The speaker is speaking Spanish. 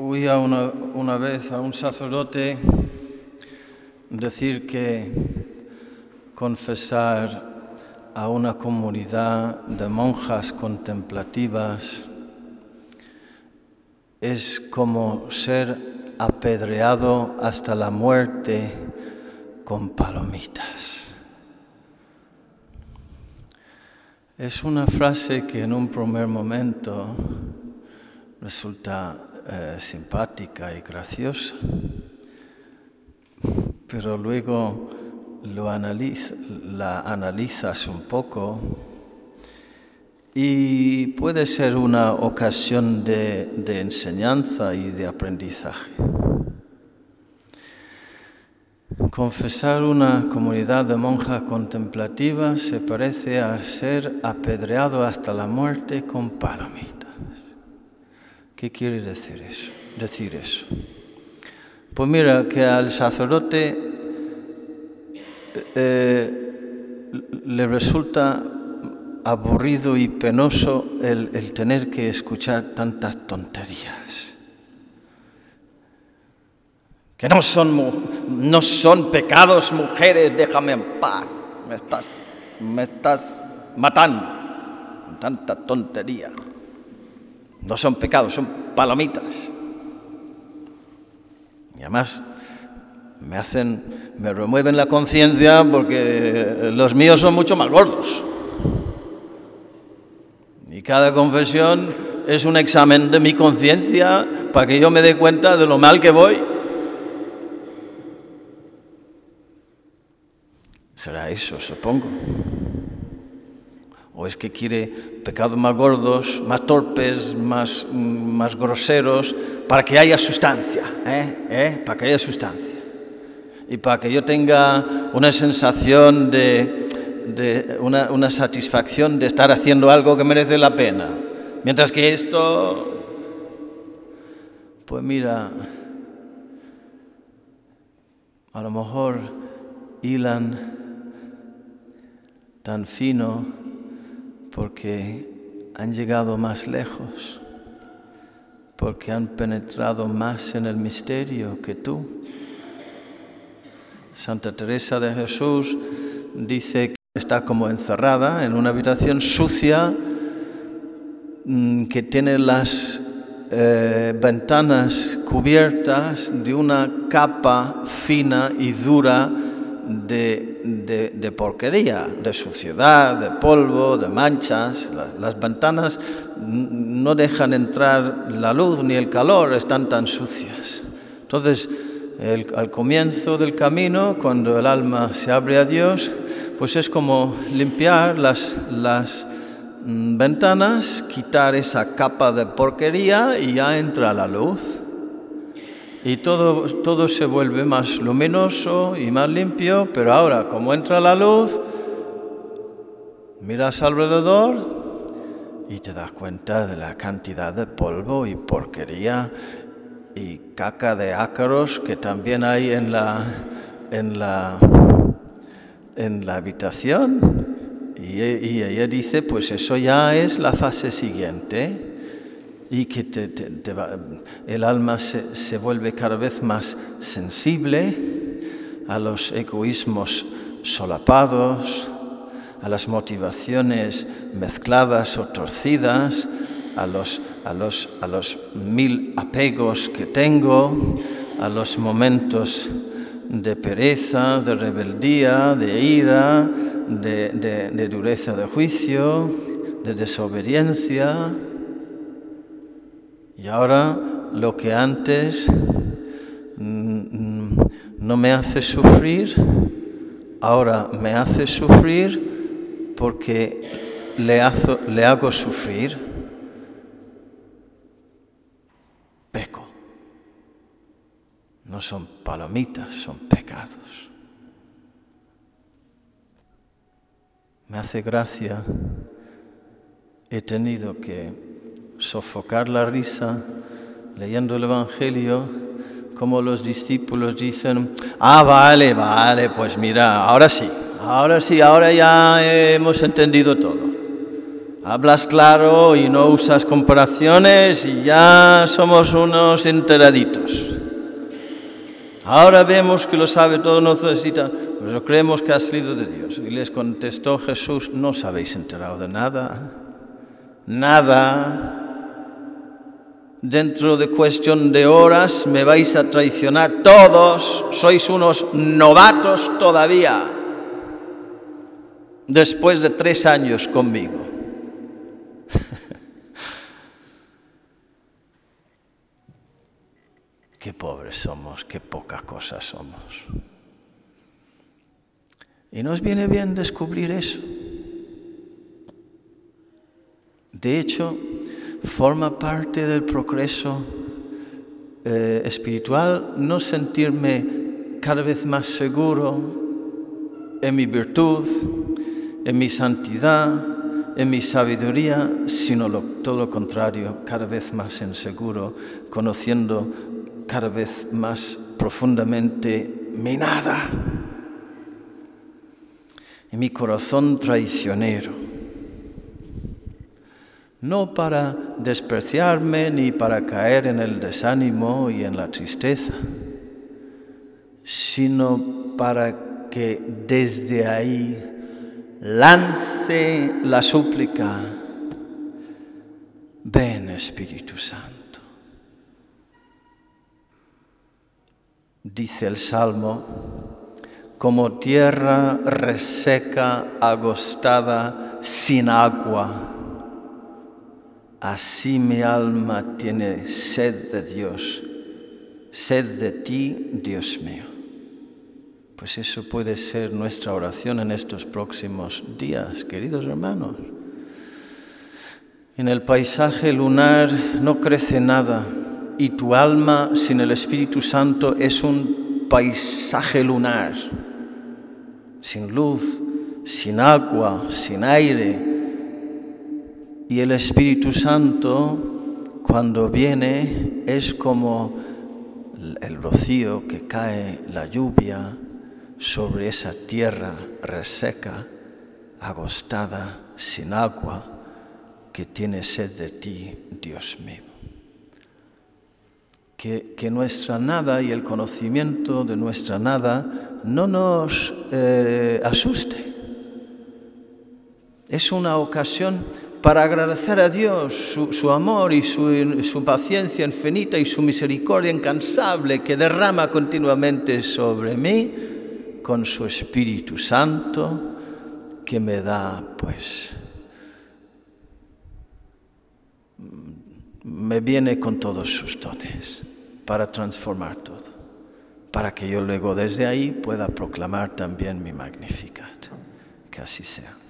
Oía una, una vez a un sacerdote decir que confesar a una comunidad de monjas contemplativas es como ser apedreado hasta la muerte con palomitas. Es una frase que en un primer momento resulta eh, simpática y graciosa, pero luego lo analiza, la analizas un poco y puede ser una ocasión de, enseñanza y de aprendizaje. Confesar una comunidad de monjas contemplativas se parece a ser apedreado hasta la muerte con palomitas. ¿Qué quiere decir eso? Decir eso? Pues mira, que al sacerdote eh, le resulta aburrido y penoso el, el tener que escuchar tantas tonterías. Que no son, no son pecados, mujeres, déjame en paz. Me estás, me estás matando con tanta tontería. No son pecados, son palomitas. Y además me hacen, me remueven la conciencia porque los míos son mucho más gordos. Y cada confesión es un examen de mi conciencia para que yo me dé cuenta de lo mal que voy. Será eso, supongo. ¿O es que quiere pecados más gordos, más torpes, más, más groseros, para que haya sustancia? ¿eh? ¿Eh? Para que haya sustancia. Y para que yo tenga una sensación de, una, una satisfacción de estar haciendo algo que merece la pena. Mientras que esto, pues mira, a lo mejor hilan tan fino porque han llegado más lejos, porque han penetrado más en el misterio que tú. Santa Teresa de Jesús dice que está como encerrada en una habitación sucia que tiene las eh, ventanas cubiertas de una capa fina y dura de, de, porquería, de suciedad, de polvo, de manchas. Las, ventanas no dejan entrar la luz ni el calor, están tan sucias. Entonces, al comienzo del camino, cuando el alma se abre a Dios, pues es como limpiar las, las mm, ventanas, quitar esa capa de porquería y ya entra la luz. Y todo, todo se vuelve más luminoso y más limpio, pero ahora, como entra la luz, miras alrededor y te das cuenta de la cantidad de polvo y porquería y caca de ácaros que también hay en la, en la, en la habitación. Y, y ella dice, pues eso ya es la fase siguiente y que te, va, el alma se, se, vuelve cada vez más sensible a los egoísmos solapados, a las motivaciones mezcladas o torcidas, a los, a los, a los mil apegos que tengo, a los momentos de pereza, de rebeldía, de ira, de, de dureza de juicio, de desobediencia. Y ahora lo que antes no me hace sufrir, ahora me hace sufrir porque le, le hago sufrir. Peco. No son palomitas, son pecados. Me hace gracia. He tenido que sofocar la risa leyendo el Evangelio, como los discípulos dicen, ah, vale, vale, pues mira, ahora sí, ahora sí, ahora ya hemos entendido todo. hablas claro y no usas comparaciones y ya somos unos enteraditos. Ahora vemos que lo sabe todo, no necesita, pero creemos que ha salido de Dios. Y les contestó Jesús, no os habéis enterado de nada, nada. Dentro de cuestión de horas me vais a traicionar todos, sois unos novatos todavía, después de tres años conmigo. qué pobres somos, qué poca cosa somos. Y nos viene bien descubrir eso. De hecho, forma parte del progreso eh, espiritual no sentirme cada vez más seguro en mi virtud, en mi santidad, en mi sabiduría, sino todo lo contrario, cada vez más inseguro, conociendo cada vez más profundamente mi nada y mi corazón traicionero. No para despreciarme ni para caer en el desánimo y en la tristeza, sino para que desde ahí lance la súplica, ven Espíritu Santo. dice el Salmo, como tierra reseca, agostada, sin agua. Así mi alma tiene sed de Dios, sed de ti, Dios mío. Pues eso puede ser nuestra oración en estos próximos días, queridos hermanos. En el paisaje lunar no crece nada, y tu alma sin el Espíritu Santo es un paisaje lunar, sin luz, sin agua, sin aire. Y el Espíritu Santo, cuando viene, es como el rocío que cae, la lluvia, sobre esa tierra reseca, agostada, sin agua, que tiene sed de ti, Dios mío que, nuestra nada y el conocimiento de nuestra nada no nos eh, asuste. Es una ocasión para agradecer a Dios su, amor y su, su, paciencia infinita y su misericordia incansable que derrama continuamente sobre mí con su Espíritu Santo que me da pues me viene con todos sus dones para transformar todo, para que yo luego desde ahí pueda proclamar también mi Magnificat. Que así sea.